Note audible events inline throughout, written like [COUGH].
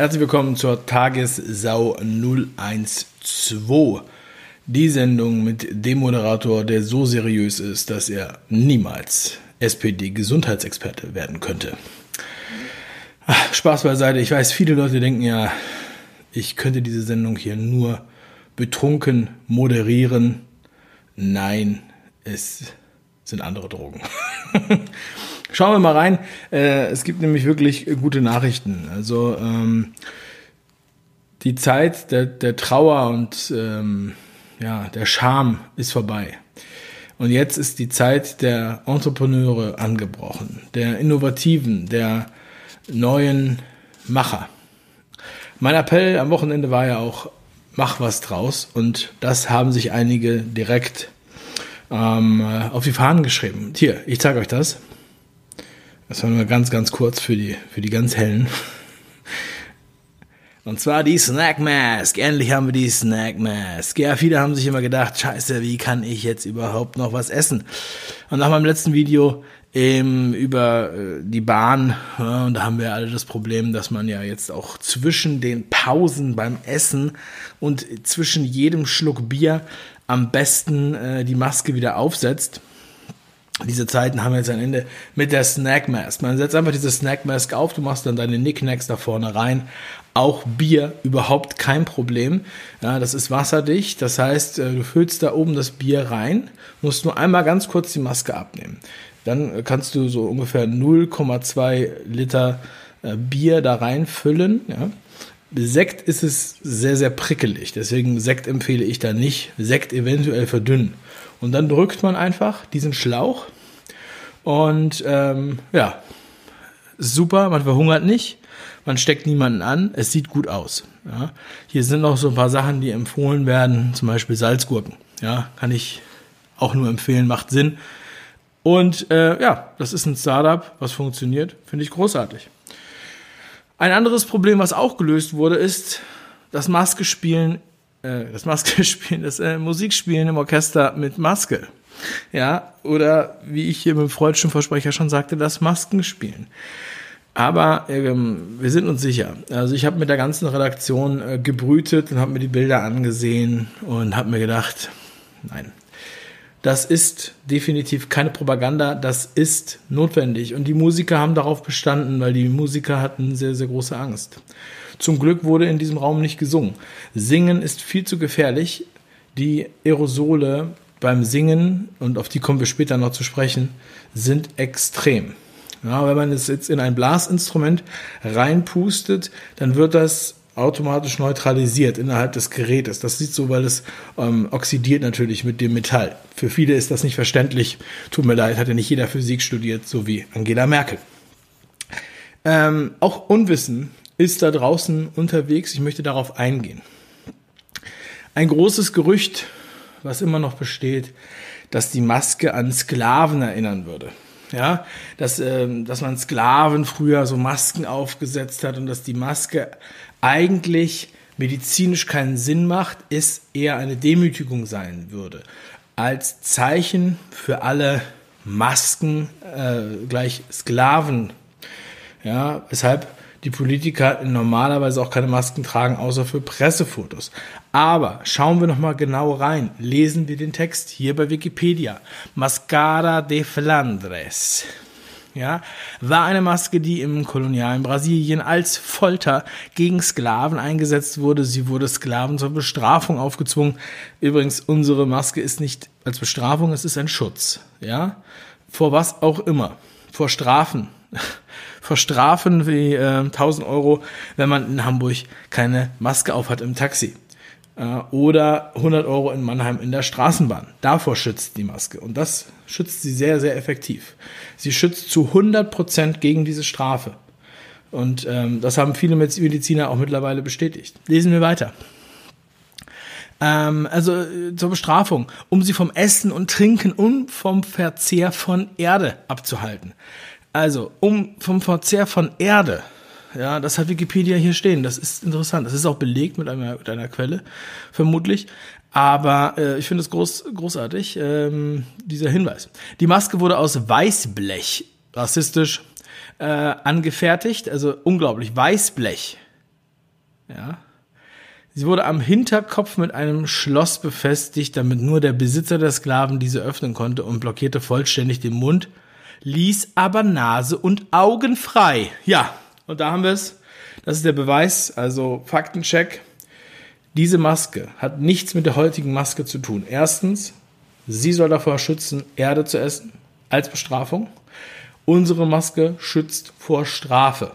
Herzlich willkommen zur Tagessau 012. Die Sendung mit dem Moderator, der so seriös ist, dass er niemals SPD-Gesundheitsexperte werden könnte. Ach, Spaß beiseite. Ich weiß, viele Leute denken ja, ich könnte diese Sendung hier nur betrunken moderieren. Nein, es sind andere Drogen. [LAUGHS] Schauen wir mal rein. Äh, es gibt nämlich wirklich gute Nachrichten. Also ähm, die Zeit der, der Trauer und ähm, ja, der Scham ist vorbei. Und jetzt ist die Zeit der Entrepreneure angebrochen, der Innovativen, der neuen Macher. Mein Appell am Wochenende war ja auch, mach was draus. Und das haben sich einige direkt ähm, auf die Fahnen geschrieben. Hier, ich zeige euch das. Das war nur ganz, ganz kurz für die, für die ganz hellen. Und zwar die Snack Mask. Endlich haben wir die Snack Mask. Ja, viele haben sich immer gedacht, scheiße, wie kann ich jetzt überhaupt noch was essen? Und nach meinem letzten Video ähm, über äh, die Bahn, ja, und da haben wir alle das Problem, dass man ja jetzt auch zwischen den Pausen beim Essen und zwischen jedem Schluck Bier am besten äh, die Maske wieder aufsetzt. Diese Zeiten haben jetzt ein Ende mit der Snack Mask. Man setzt einfach diese Snack Mask auf, du machst dann deine Nicknacks da vorne rein. Auch Bier überhaupt kein Problem. Ja, das ist wasserdicht, das heißt, äh, du füllst da oben das Bier rein, musst nur einmal ganz kurz die Maske abnehmen. Dann kannst du so ungefähr 0,2 Liter äh, Bier da reinfüllen. Ja. Sekt ist es sehr, sehr prickelig, deswegen Sekt empfehle ich da nicht. Sekt eventuell verdünnen. Und dann drückt man einfach diesen Schlauch und ähm, ja, super, man verhungert nicht, man steckt niemanden an, es sieht gut aus. Ja. Hier sind noch so ein paar Sachen, die empfohlen werden, zum Beispiel Salzgurken. Ja, kann ich auch nur empfehlen, macht Sinn. Und äh, ja, das ist ein Startup, was funktioniert, finde ich großartig. Ein anderes Problem, was auch gelöst wurde, ist das Maskespielen das Maske [LAUGHS] spielen, das äh, Musikspielen im Orchester mit Maske. Ja, oder wie ich hier mit dem freudschen Versprecher schon sagte, das Maskenspielen. Aber ähm, wir sind uns sicher. Also ich habe mit der ganzen Redaktion äh, gebrütet und habe mir die Bilder angesehen und habe mir gedacht, nein, das ist definitiv keine Propaganda, das ist notwendig. Und die Musiker haben darauf bestanden, weil die Musiker hatten sehr, sehr große Angst. Zum Glück wurde in diesem Raum nicht gesungen. Singen ist viel zu gefährlich. Die Aerosole beim Singen, und auf die kommen wir später noch zu sprechen, sind extrem. Ja, wenn man es jetzt in ein Blasinstrument reinpustet, dann wird das automatisch neutralisiert innerhalb des Gerätes. Das sieht so, weil es ähm, oxidiert natürlich mit dem Metall. Für viele ist das nicht verständlich. Tut mir leid, hat ja nicht jeder Physik studiert, so wie Angela Merkel. Ähm, auch Unwissen ist da draußen unterwegs. Ich möchte darauf eingehen. Ein großes Gerücht, was immer noch besteht, dass die Maske an Sklaven erinnern würde. Ja, dass, ähm, dass man Sklaven früher so Masken aufgesetzt hat und dass die Maske eigentlich medizinisch keinen Sinn macht, ist eher eine Demütigung sein würde. Als Zeichen für alle Masken äh, gleich Sklaven. Ja, weshalb die Politiker normalerweise auch keine Masken tragen, außer für Pressefotos. Aber schauen wir nochmal genau rein. Lesen wir den Text hier bei Wikipedia. Mascara de Flandres. Ja, war eine Maske, die im kolonialen Brasilien als Folter gegen Sklaven eingesetzt wurde. Sie wurde Sklaven zur Bestrafung aufgezwungen. Übrigens, unsere Maske ist nicht als Bestrafung, es ist ein Schutz. Ja, vor was auch immer. Vor Strafen verstrafen wie äh, 1000 Euro, wenn man in Hamburg keine Maske aufhat im Taxi. Äh, oder 100 Euro in Mannheim in der Straßenbahn. Davor schützt die Maske. Und das schützt sie sehr, sehr effektiv. Sie schützt zu 100 Prozent gegen diese Strafe. Und ähm, das haben viele Mediziner auch mittlerweile bestätigt. Lesen wir weiter ähm, also äh, zur Bestrafung, um sie vom Essen und Trinken und vom Verzehr von Erde abzuhalten. Also, um vom Verzehr von Erde, ja, das hat Wikipedia hier stehen. Das ist interessant. Das ist auch belegt mit einer, mit einer Quelle, vermutlich. Aber äh, ich finde es groß, großartig, ähm, dieser Hinweis. Die Maske wurde aus Weißblech, rassistisch, äh, angefertigt. Also unglaublich. Weißblech. Ja. Sie wurde am Hinterkopf mit einem Schloss befestigt, damit nur der Besitzer der Sklaven diese öffnen konnte und blockierte vollständig den Mund, ließ aber Nase und Augen frei. Ja, und da haben wir es. Das ist der Beweis, also Faktencheck. Diese Maske hat nichts mit der heutigen Maske zu tun. Erstens, sie soll davor schützen, Erde zu essen als Bestrafung. Unsere Maske schützt vor Strafe.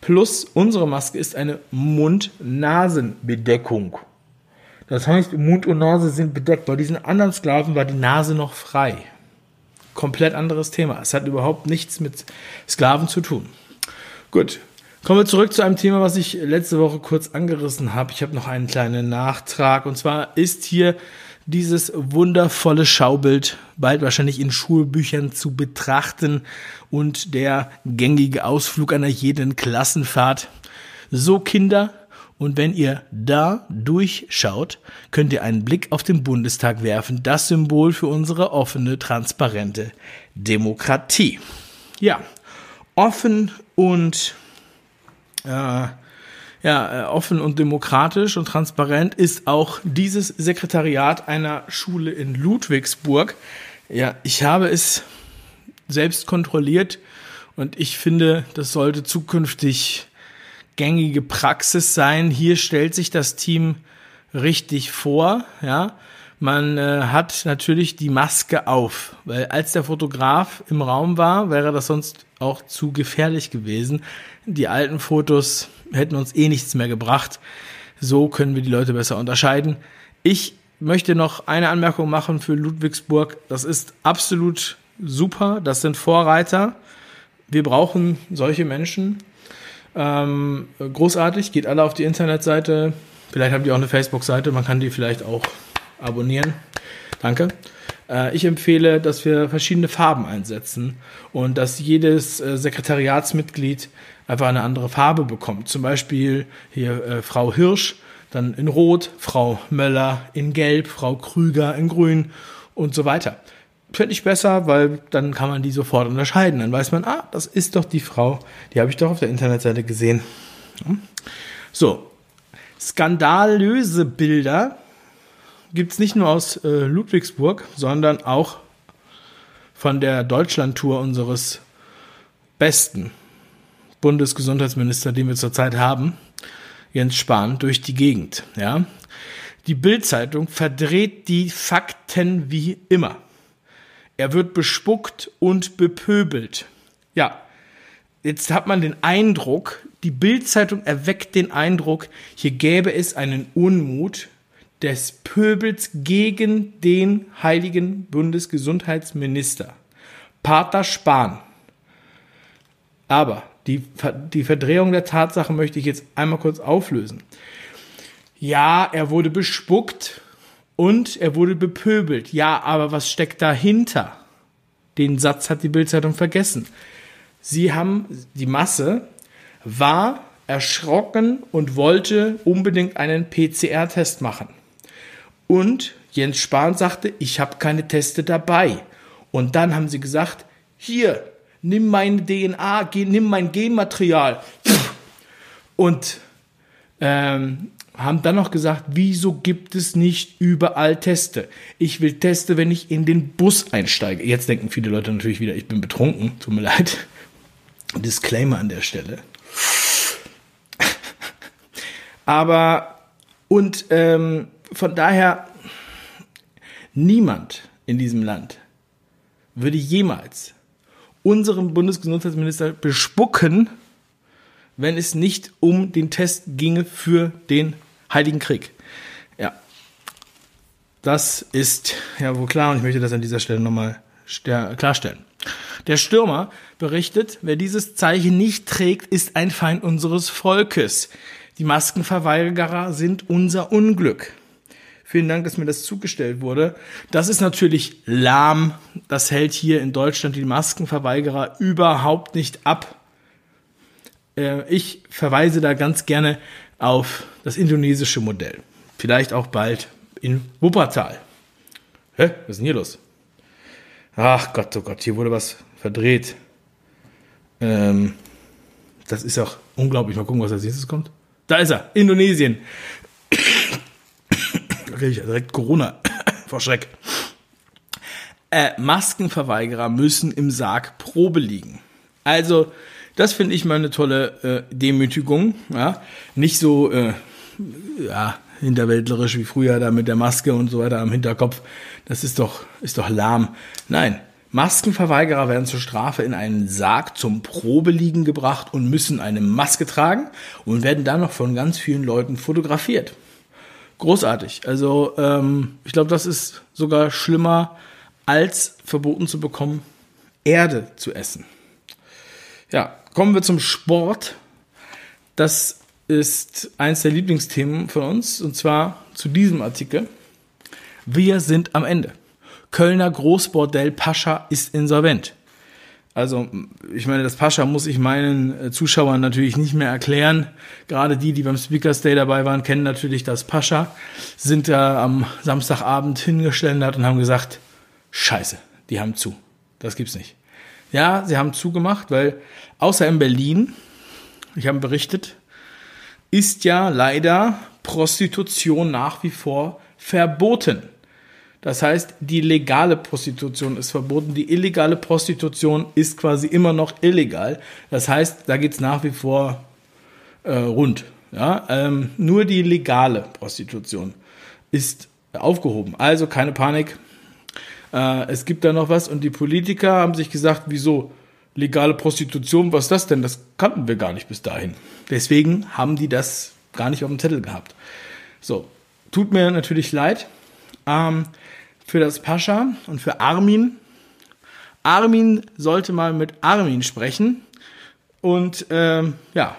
Plus unsere Maske ist eine Mund-Nasen-Bedeckung. Das heißt, Mund und Nase sind bedeckt. Bei diesen anderen Sklaven war die Nase noch frei. Komplett anderes Thema. Es hat überhaupt nichts mit Sklaven zu tun. Gut, Kommen wir zurück zu einem Thema, was ich letzte Woche kurz angerissen habe. Ich habe noch einen kleinen Nachtrag. Und zwar ist hier dieses wundervolle Schaubild bald wahrscheinlich in Schulbüchern zu betrachten und der gängige Ausflug einer jeden Klassenfahrt. So Kinder, und wenn ihr da durchschaut, könnt ihr einen Blick auf den Bundestag werfen, das Symbol für unsere offene, transparente Demokratie. Ja, offen und äh, ja, äh, offen und demokratisch und transparent ist auch dieses Sekretariat einer Schule in Ludwigsburg. Ja, ich habe es selbst kontrolliert und ich finde, das sollte zukünftig gängige Praxis sein. Hier stellt sich das Team richtig vor, ja. Man äh, hat natürlich die Maske auf, weil als der Fotograf im Raum war, wäre das sonst auch zu gefährlich gewesen. Die alten Fotos hätten uns eh nichts mehr gebracht. So können wir die Leute besser unterscheiden. Ich möchte noch eine Anmerkung machen für Ludwigsburg. Das ist absolut super. Das sind Vorreiter. Wir brauchen solche Menschen. Ähm, großartig. Geht alle auf die Internetseite. Vielleicht haben die auch eine Facebook-Seite. Man kann die vielleicht auch abonnieren. Danke. Äh, ich empfehle, dass wir verschiedene Farben einsetzen und dass jedes äh, Sekretariatsmitglied einfach eine andere Farbe bekommt. Zum Beispiel hier äh, Frau Hirsch, dann in Rot, Frau Möller in Gelb, Frau Krüger in Grün und so weiter. Finde ich besser, weil dann kann man die sofort unterscheiden. Dann weiß man, ah, das ist doch die Frau, die habe ich doch auf der Internetseite gesehen. So, skandalöse Bilder gibt es nicht nur aus äh, Ludwigsburg, sondern auch von der Deutschlandtour unseres besten Bundesgesundheitsminister, den wir zurzeit haben, Jens Spahn, durch die Gegend. Ja? Die Bildzeitung verdreht die Fakten wie immer. Er wird bespuckt und bepöbelt. Ja, jetzt hat man den Eindruck, die Bildzeitung erweckt den Eindruck, hier gäbe es einen Unmut des Pöbels gegen den heiligen Bundesgesundheitsminister, Pater Spahn. Aber die, die Verdrehung der Tatsache möchte ich jetzt einmal kurz auflösen. Ja, er wurde bespuckt und er wurde bepöbelt. Ja, aber was steckt dahinter? Den Satz hat die Bildzeitung vergessen. Sie haben, die Masse war erschrocken und wollte unbedingt einen PCR-Test machen. Und Jens Spahn sagte, ich habe keine Teste dabei. Und dann haben sie gesagt, hier, nimm meine DNA, nimm mein Genmaterial. Und ähm, haben dann noch gesagt, wieso gibt es nicht überall Teste? Ich will Teste, wenn ich in den Bus einsteige. Jetzt denken viele Leute natürlich wieder, ich bin betrunken. Tut mir leid. Disclaimer an der Stelle. Aber und ähm, von daher, niemand in diesem Land würde jemals unseren Bundesgesundheitsminister bespucken, wenn es nicht um den Test ginge für den Heiligen Krieg. Ja, das ist ja wohl klar und ich möchte das an dieser Stelle nochmal klarstellen. Der Stürmer berichtet, wer dieses Zeichen nicht trägt, ist ein Feind unseres Volkes. Die Maskenverweigerer sind unser Unglück. Vielen Dank, dass mir das zugestellt wurde. Das ist natürlich lahm. Das hält hier in Deutschland die Maskenverweigerer überhaupt nicht ab. Äh, ich verweise da ganz gerne auf das indonesische Modell. Vielleicht auch bald in Wuppertal. Hä? Was ist denn hier los? Ach Gott, oh Gott, hier wurde was verdreht. Ähm, das ist auch unglaublich. Mal gucken, was als nächstes kommt. Da ist er, Indonesien. da kriege ich direkt Corona [COUGHS] vor Schreck. Äh, Maskenverweigerer müssen im Sarg Probe liegen. Also, das finde ich mal eine tolle äh, Demütigung. Ja? Nicht so äh, ja, hinterwäldlerisch wie früher da mit der Maske und so weiter am Hinterkopf. Das ist doch, ist doch lahm. Nein, Maskenverweigerer werden zur Strafe in einen Sarg zum Probeliegen gebracht und müssen eine Maske tragen und werden dann noch von ganz vielen Leuten fotografiert. Großartig. Also ähm, ich glaube, das ist sogar schlimmer, als verboten zu bekommen, Erde zu essen. Ja, kommen wir zum Sport. Das ist eins der Lieblingsthemen von uns und zwar zu diesem Artikel. Wir sind am Ende. Kölner Großbordell Pascha ist insolvent. Also, ich meine, das Pascha muss ich meinen äh, Zuschauern natürlich nicht mehr erklären. Gerade die, die beim Speakers Day dabei waren, kennen natürlich das Pascha, sind da am Samstagabend hingestellt und haben gesagt, scheiße, die haben zu. Das gibt's nicht. Ja, sie haben zugemacht, weil außer in Berlin, ich habe berichtet, ist ja leider Prostitution nach wie vor verboten. Das heißt, die legale Prostitution ist verboten, die illegale Prostitution ist quasi immer noch illegal. Das heißt, da geht's nach wie vor äh, rund. Ja? Ähm, nur die legale Prostitution ist aufgehoben. Also keine Panik. Äh, es gibt da noch was und die Politiker haben sich gesagt, wieso legale Prostitution, was ist das denn? Das kannten wir gar nicht bis dahin. Deswegen haben die das gar nicht auf dem Zettel gehabt. So, tut mir natürlich leid. Ähm, für das Pascha und für Armin. Armin sollte mal mit Armin sprechen und ähm, ja,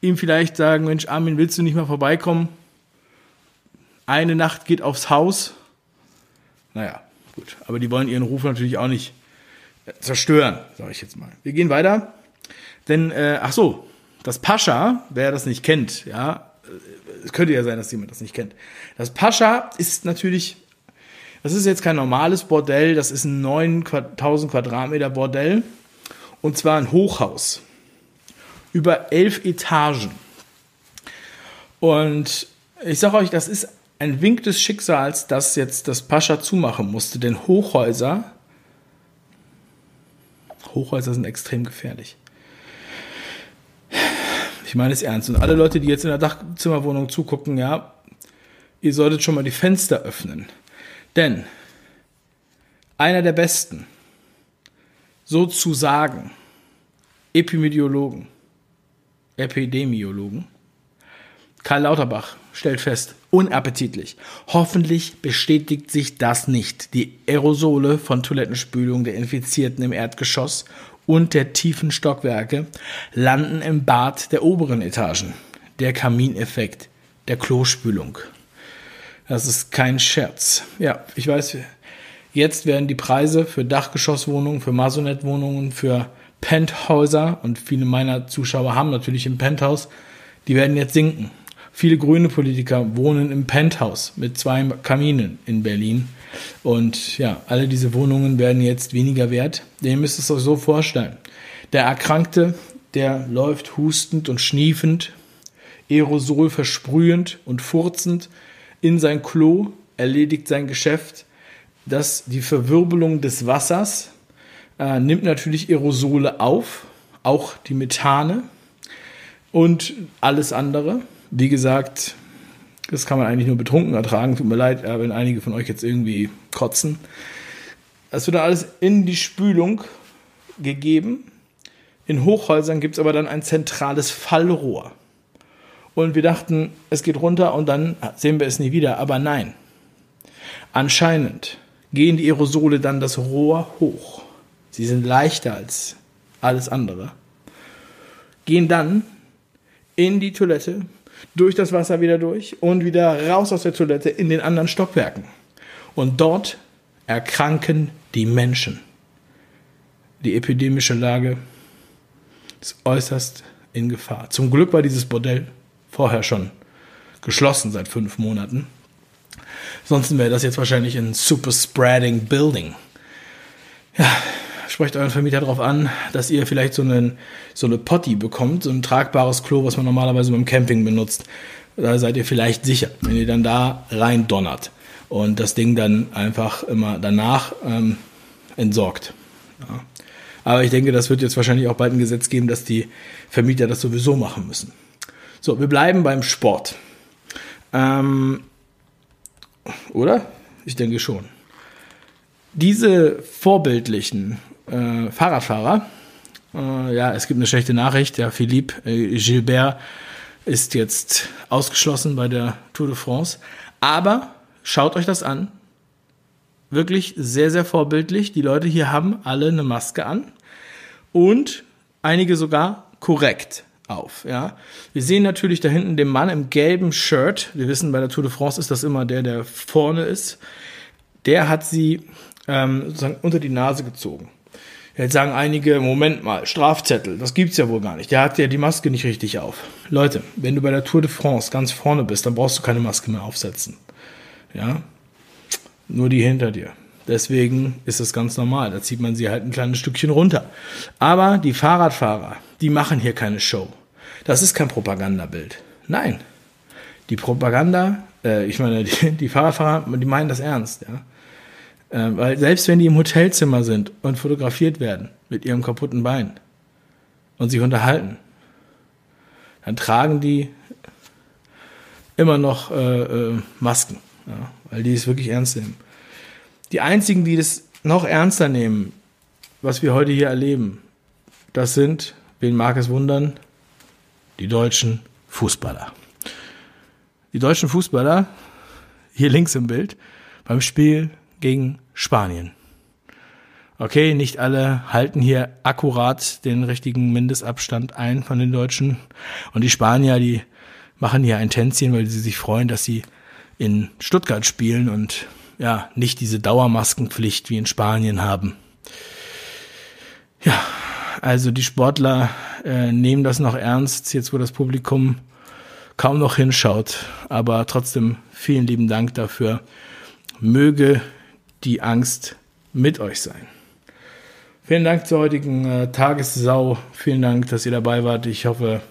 ihm vielleicht sagen, Mensch, Armin, willst du nicht mal vorbeikommen? Eine Nacht geht aufs Haus. Naja, gut. Aber die wollen ihren Ruf natürlich auch nicht äh, zerstören, sage ich jetzt mal. Wir gehen weiter. Denn, äh, ach so, das Pascha, wer das nicht kennt, ja, äh, es könnte ja sein, dass jemand das nicht kennt. Das Pascha ist natürlich das ist jetzt kein normales Bordell, das ist ein 9000 Quadratmeter Bordell. Und zwar ein Hochhaus. Über elf Etagen. Und ich sage euch, das ist ein Wink des Schicksals, dass jetzt das Pascha zumachen musste. Denn Hochhäuser, Hochhäuser sind extrem gefährlich. Ich meine es ernst. Und alle Leute, die jetzt in der Dachzimmerwohnung zugucken, ja, ihr solltet schon mal die Fenster öffnen. Denn einer der besten, sozusagen, Epidemiologen, Epidemiologen, Karl Lauterbach stellt fest, unappetitlich. Hoffentlich bestätigt sich das nicht. Die Aerosole von Toilettenspülung der Infizierten im Erdgeschoss und der tiefen Stockwerke landen im Bad der oberen Etagen. Der Kamineffekt der Klospülung. Das ist kein Scherz. Ja, ich weiß, jetzt werden die Preise für Dachgeschosswohnungen, für Masonettwohnungen, für Penthäuser und viele meiner Zuschauer haben natürlich ein Penthouse, die werden jetzt sinken. Viele grüne Politiker wohnen im Penthouse mit zwei Kaminen in Berlin. Und ja, alle diese Wohnungen werden jetzt weniger wert. Ihr müsst es euch so vorstellen. Der Erkrankte, der läuft hustend und schniefend, Aerosol versprühend und furzend in sein Klo, erledigt sein Geschäft. Das, die Verwirbelung des Wassers äh, nimmt natürlich Aerosole auf, auch die Methane und alles andere. Wie gesagt, das kann man eigentlich nur betrunken ertragen. Tut mir leid, wenn einige von euch jetzt irgendwie kotzen. Das wird dann alles in die Spülung gegeben. In Hochhäusern gibt es aber dann ein zentrales Fallrohr und wir dachten, es geht runter und dann sehen wir es nie wieder. Aber nein. Anscheinend gehen die Aerosole dann das Rohr hoch. Sie sind leichter als alles andere. Gehen dann in die Toilette, durch das Wasser wieder durch und wieder raus aus der Toilette in den anderen Stockwerken. Und dort erkranken die Menschen. Die epidemische Lage ist äußerst in Gefahr. Zum Glück war dieses Bordell vorher schon geschlossen seit fünf Monaten. Sonst wäre das jetzt wahrscheinlich ein Super Spreading Building. Ja, sprecht euren Vermieter darauf an, dass ihr vielleicht so, einen, so eine Potty bekommt, so ein tragbares Klo, was man normalerweise beim Camping benutzt. Da seid ihr vielleicht sicher, wenn ihr dann da rein donnert und das Ding dann einfach immer danach ähm, entsorgt. Ja. Aber ich denke, das wird jetzt wahrscheinlich auch bald ein Gesetz geben, dass die Vermieter das sowieso machen müssen. So, wir bleiben beim Sport. Ähm, oder? Ich denke schon. Diese vorbildlichen äh, Fahrradfahrer, äh, ja, es gibt eine schlechte Nachricht. Ja, Philippe äh, Gilbert ist jetzt ausgeschlossen bei der Tour de France. Aber schaut euch das an. Wirklich sehr, sehr vorbildlich. Die Leute hier haben alle eine Maske an und einige sogar korrekt auf. Ja, wir sehen natürlich da hinten den Mann im gelben Shirt. Wir wissen, bei der Tour de France ist das immer der, der vorne ist. Der hat sie ähm, sozusagen unter die Nase gezogen. Jetzt sagen einige, Moment mal, Strafzettel, das gibt's ja wohl gar nicht. Der hat ja die Maske nicht richtig auf. Leute, wenn du bei der Tour de France ganz vorne bist, dann brauchst du keine Maske mehr aufsetzen. Ja? Nur die hinter dir. Deswegen ist es ganz normal. Da zieht man sie halt ein kleines Stückchen runter. Aber die Fahrradfahrer, die machen hier keine Show. Das ist kein Propagandabild. Nein. Die Propaganda, äh, ich meine, die, [LAUGHS] die, Fahrradfahrer, die meinen das ernst, ja. Äh, weil selbst wenn die im Hotelzimmer sind und fotografiert werden mit ihrem kaputten Bein und sich unterhalten, dann tragen die immer noch äh, äh, Masken, ja, weil die es wirklich ernst nehmen. Die einzigen, die das noch ernster nehmen, was wir heute hier erleben, das sind, wen mag es wundern, die deutschen Fußballer. Die deutschen Fußballer, hier links im Bild, beim Spiel gegen Spanien. Okay, nicht alle halten hier akkurat den richtigen Mindestabstand ein von den Deutschen. Und die Spanier, die machen hier ein Tänzchen, weil sie sich freuen, dass sie in Stuttgart spielen und ja, nicht diese Dauermaskenpflicht wie in Spanien haben. Ja, also die Sportler äh, nehmen das noch ernst, jetzt wo das Publikum kaum noch hinschaut. Aber trotzdem vielen lieben Dank dafür. Möge die Angst mit euch sein. Vielen Dank zur heutigen äh, Tagessau. Vielen Dank, dass ihr dabei wart. Ich hoffe,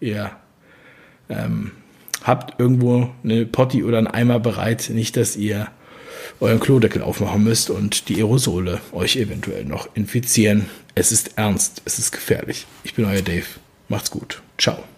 ihr ähm, habt irgendwo eine Potti oder einen Eimer bereit, nicht, dass ihr euren Klodeckel aufmachen müsst und die Aerosole euch eventuell noch infizieren. Es ist ernst, es ist gefährlich. Ich bin euer Dave. Macht's gut. Ciao.